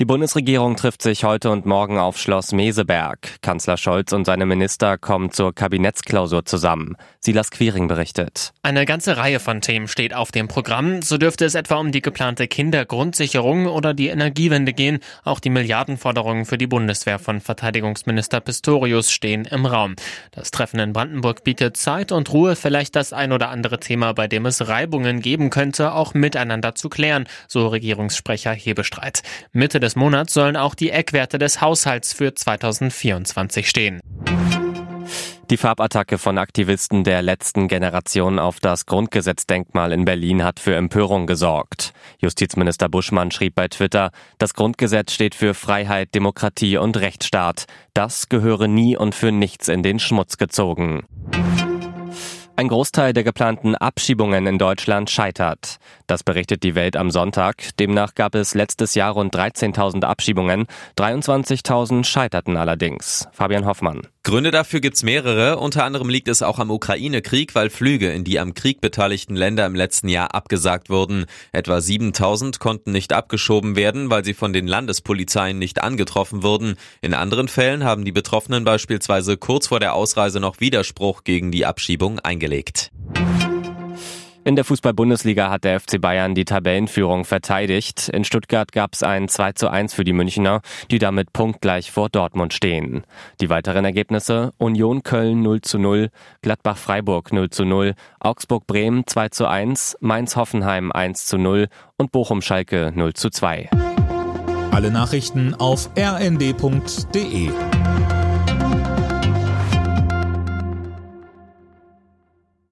Die Bundesregierung trifft sich heute und morgen auf Schloss Meseberg. Kanzler Scholz und seine Minister kommen zur Kabinettsklausur zusammen. Silas Quiring berichtet. Eine ganze Reihe von Themen steht auf dem Programm. So dürfte es etwa um die geplante Kindergrundsicherung oder die Energiewende gehen. Auch die Milliardenforderungen für die Bundeswehr von Verteidigungsminister Pistorius stehen im Raum. Das Treffen in Brandenburg bietet Zeit und Ruhe, vielleicht das ein oder andere Thema, bei dem es Reibungen geben könnte, auch miteinander zu klären, so Regierungssprecher Hebestreit. Mitte des Monats sollen auch die Eckwerte des Haushalts für 2024 stehen. Die Farbattacke von Aktivisten der letzten Generation auf das Grundgesetzdenkmal in Berlin hat für Empörung gesorgt. Justizminister Buschmann schrieb bei Twitter, das Grundgesetz steht für Freiheit, Demokratie und Rechtsstaat. Das gehöre nie und für nichts in den Schmutz gezogen. Ein Großteil der geplanten Abschiebungen in Deutschland scheitert. Das berichtet die Welt am Sonntag. Demnach gab es letztes Jahr rund 13.000 Abschiebungen. 23.000 scheiterten allerdings. Fabian Hoffmann. Gründe dafür gibt's mehrere. Unter anderem liegt es auch am Ukraine-Krieg, weil Flüge in die am Krieg beteiligten Länder im letzten Jahr abgesagt wurden. Etwa 7000 konnten nicht abgeschoben werden, weil sie von den Landespolizeien nicht angetroffen wurden. In anderen Fällen haben die Betroffenen beispielsweise kurz vor der Ausreise noch Widerspruch gegen die Abschiebung eingelegt. In der Fußball-Bundesliga hat der FC Bayern die Tabellenführung verteidigt. In Stuttgart gab es ein 2 zu 1 für die Münchner, die damit punktgleich vor Dortmund stehen. Die weiteren Ergebnisse Union Köln 0 zu 0, Gladbach Freiburg 0 zu 0, Augsburg Bremen 2 zu 1, Mainz Hoffenheim 1 zu 0 und Bochum Schalke 0 zu 2. Alle Nachrichten auf rnd.de